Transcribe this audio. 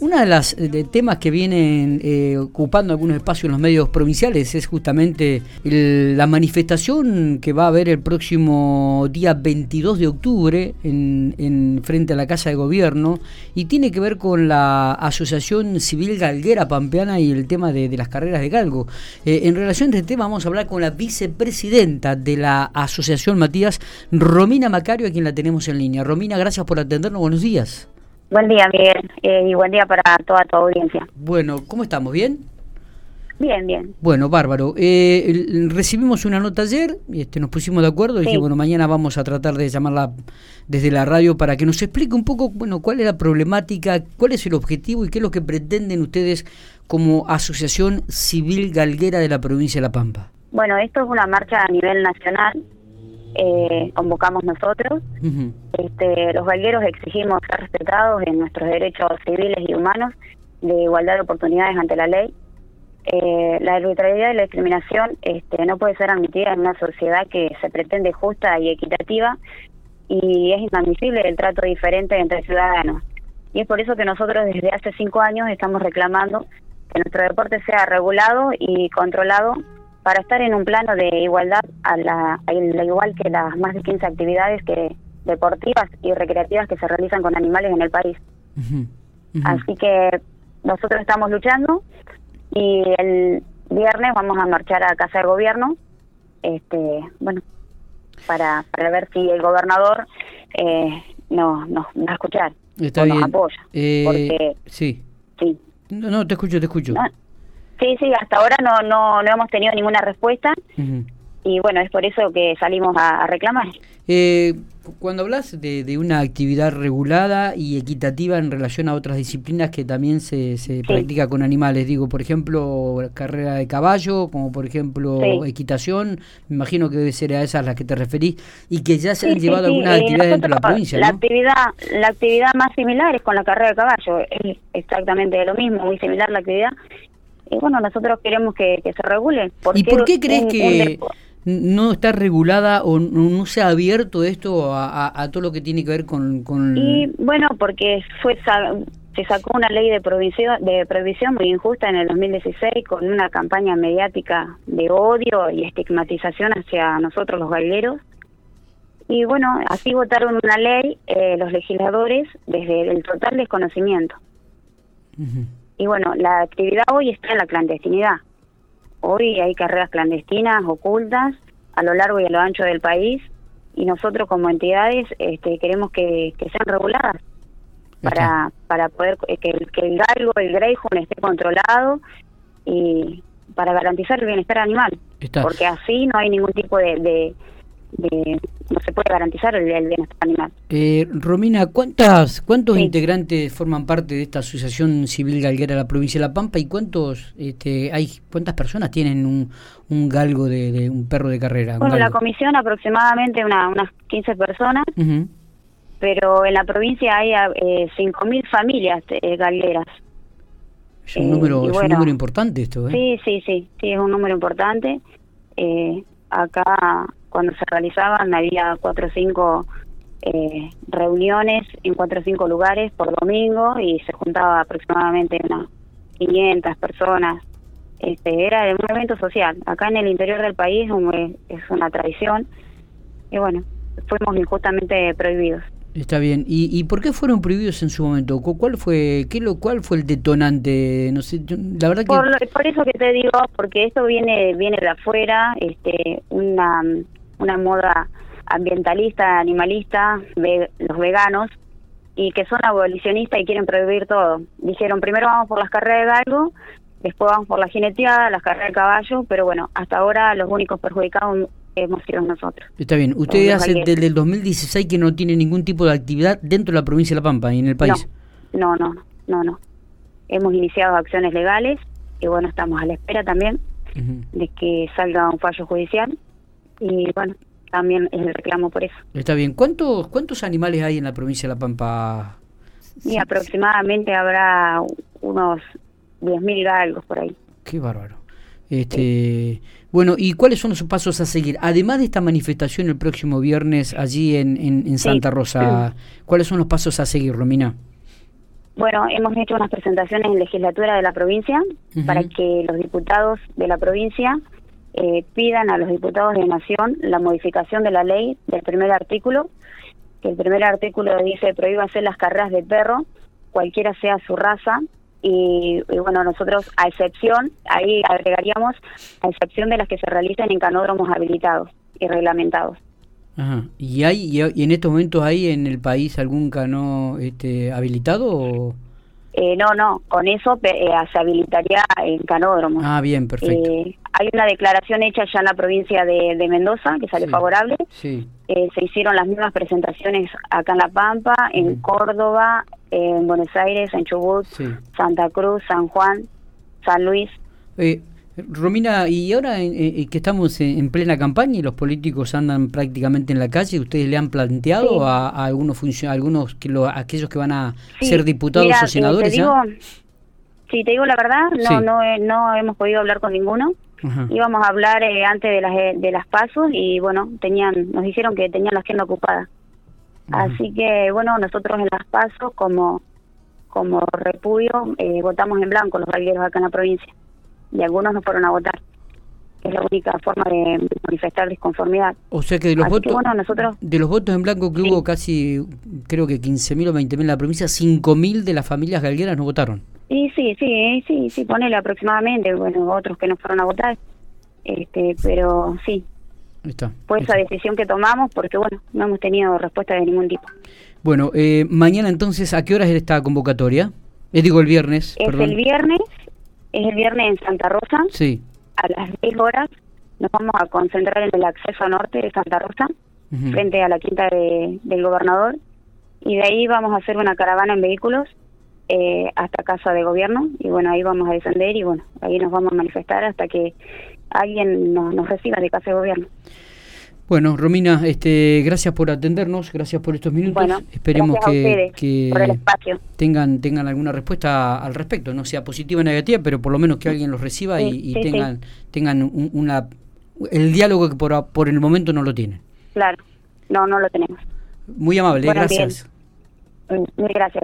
Una de las de temas que vienen eh, ocupando algunos espacios en los medios provinciales es justamente la manifestación que va a haber el próximo día 22 de octubre en, frente a la Casa de Gobierno y tiene que ver con la Asociación Civil Galguera Pampeana y el tema de, las carreras de galgo. Eh, en relación a este tema vamos a hablar con la vicepresidenta de la Asociación Matías, Romina Macario, a quien la tenemos en línea. Romina, gracias por atendernos. Buenos días. Buen día, Miguel, eh, y buen día para toda tu audiencia. Bueno, ¿cómo estamos? ¿Bien? Bien, bien. Bueno, bárbaro. Eh, recibimos una nota ayer, este, nos pusimos de acuerdo y dije, bueno, mañana vamos a tratar de llamarla desde la radio para que nos explique un poco, bueno, cuál es la problemática, cuál es el objetivo y qué es lo que pretenden ustedes como Asociación Civil Galguera de la provincia de La Pampa. Bueno, esto es una marcha a nivel nacional eh, convocamos nosotros. este, los galgueros exigimos ser respetados en nuestros derechos civiles y humanos de igualdad de oportunidades ante la ley. Eh, la arbitrariedad y la discriminación este, no puede ser admitida en una sociedad que se pretende justa y equitativa y es inadmisible el trato diferente entre ciudadanos. Y es por eso que nosotros desde hace cinco años estamos reclamando que nuestro deporte sea regulado y controlado para estar en un plano de igualdad a la, igual que las más de 15 actividades que deportivas y recreativas que se realizan con animales en el país. Así que nosotros estamos luchando y el viernes vamos a marchar a casa del gobierno, este, bueno, para, para ver si el gobernador eh, nos, nos va a escuchar Está nos apoya. Eh, porque sí. Sí. No, no, te escucho, te escucho. Sí, sí, hasta ahora no, no, no hemos tenido ninguna respuesta y bueno, es por eso que salimos a, reclamar. Eh, cuando hablas de, de, una actividad regulada y equitativa en relación a otras disciplinas que también se, se practica con animales, digo, por ejemplo, carrera de caballo, como por ejemplo equitación, me imagino que debe ser a esas las que te referís y que ya se han llevado algunas eh, actividades dentro de la provincia. La actividad, la actividad más similar es con la carrera de caballo, es exactamente lo mismo, muy similar la actividad y bueno, nosotros queremos que, se regule. ¿Y por qué crees que no está regulada o no, se ha abierto esto a, todo lo que tiene que ver con, Y bueno, porque fue se sacó una ley de prohibición, de prohibición muy injusta en el 2016 con una campaña mediática de odio y estigmatización hacia nosotros los galleros. Y bueno, así votaron una ley eh, los legisladores desde el total desconocimiento. Y bueno, la actividad hoy está en la clandestinidad. Hoy hay carreras clandestinas, ocultas, a lo largo y a lo ancho del país, y nosotros como entidades este, queremos que, sean reguladas para, para poder que, que el galgo, el greyhound esté controlado y para garantizar el bienestar animal. Porque así no hay ningún tipo de no se puede garantizar el, bienestar animal. Eh, Romina, ¿cuántas, ¿cuántos integrantes forman parte de esta Asociación Civil Galguera de la provincia de La Pampa y cuántos este, hay cuántas personas tienen un, un galgo de, un perro de carrera? Bueno, la comisión aproximadamente una, unas 15 personas, pero en la provincia hay eh, 5.000 familias eh, galgueras. Es un, número, es un número importante esto, ¿eh? Sí, sí, sí, sí, es un número importante. Eh, acá cuando se realizaban había cuatro o cinco eh, reuniones en cuatro o cinco lugares por domingo y se juntaba aproximadamente unas 500 personas. Este, era un evento social. Acá en el interior del país es una tradición y bueno, fuimos injustamente prohibidos. Está bien. ¿Y, ¿Y por qué fueron prohibidos en su momento? ¿Cuál fue qué lo cuál fue el detonante? No sé, la verdad que por, eso que te digo, porque esto viene viene de afuera, este una una moda ambientalista, animalista, los veganos, y que son abolicionistas y quieren prohibir todo. Dijeron, primero vamos por las carreras de galgo, después vamos por la jineteada, las carreras de caballo, pero bueno, hasta ahora los únicos perjudicados hemos sido nosotros. Está bien, ustedes hace desde el 2016 que no tiene ningún tipo de actividad dentro de la provincia de La Pampa y en el país. No, no, no, no. Hemos iniciado acciones legales y bueno, estamos a la espera también de que salga un fallo judicial y bueno, también es el reclamo por eso. Está bien. ¿Cuántos, cuántos animales hay en la provincia de La Pampa? Y aproximadamente habrá unos 10.000 galgos por ahí. Qué bárbaro. Este, Bueno, ¿y cuáles son los pasos a seguir? Además de esta manifestación el próximo viernes allí en, en, Santa Rosa, ¿cuáles son los pasos a seguir, Romina? Bueno, hemos hecho unas presentaciones en legislatura de la provincia para que los diputados de la provincia eh, pidan a los diputados de Nación la modificación de la ley del primer artículo, que el primer artículo dice prohíba hacer las carreras de perro, cualquiera sea su raza, y, bueno, nosotros a excepción, ahí agregaríamos, a excepción de las que se realicen en canódromos habilitados y reglamentados. Ajá. ¿Y hay y en estos momentos hay en el país algún cano este, habilitado Eh, no, no, con eso eh, se habilitaría en canódromo. Ah, bien, perfecto. Eh, hay una declaración hecha ya en la provincia de, Mendoza que sale favorable. Sí. Eh, se hicieron las mismas presentaciones acá en La Pampa, en Córdoba, en Buenos Aires, en Chubut, Santa Cruz, San Juan, San Luis. Eh, Romina, y ahora que estamos en, plena campaña y los políticos andan prácticamente en la calle, ¿ustedes le han planteado a, algunos algunos que lo, aquellos que van a ser diputados o senadores? Te digo, sí, te digo la verdad, no, no, no hemos podido hablar con ninguno. Íbamos a hablar eh, antes de las de las pasos y bueno, tenían nos dijeron que tenían la agenda ocupada. Así que bueno, nosotros en las pasos como como repudio eh, votamos en blanco los valgueros acá en la provincia y algunos no fueron a votar. Es la única forma de manifestar disconformidad. O sea que de los votos nosotros, de los votos en blanco que hubo casi, creo que 15.000 o 20.000 en la provincia, 5.000 de las familias galgueras no votaron. Sí, sí, sí, sí, sí, ponele aproximadamente, bueno, otros que no fueron a votar, este, pero sí. Está, Fue esa decisión que tomamos porque, bueno, no hemos tenido respuesta de ningún tipo. Bueno, eh, mañana entonces, ¿a qué horas es esta convocatoria? Les digo el viernes. Es el viernes es el viernes en Santa Rosa. Sí. A las 10 horas nos vamos a concentrar en el acceso norte de Santa Rosa, frente a la quinta del gobernador. Y de ahí vamos a hacer una caravana en vehículos eh, hasta Casa de Gobierno. Y bueno, ahí vamos a descender y bueno, ahí nos vamos a manifestar hasta que alguien nos, nos reciba de Casa de Gobierno. Bueno, Romina, este, gracias por atendernos, gracias por estos minutos. Esperemos que, tengan tengan alguna respuesta al respecto, no sea positiva o negativa, pero por lo menos que alguien los reciba y, tengan tengan una el diálogo que por, por el momento no lo tienen. Claro, no, no lo tenemos. Muy amable, gracias. Muy gracias.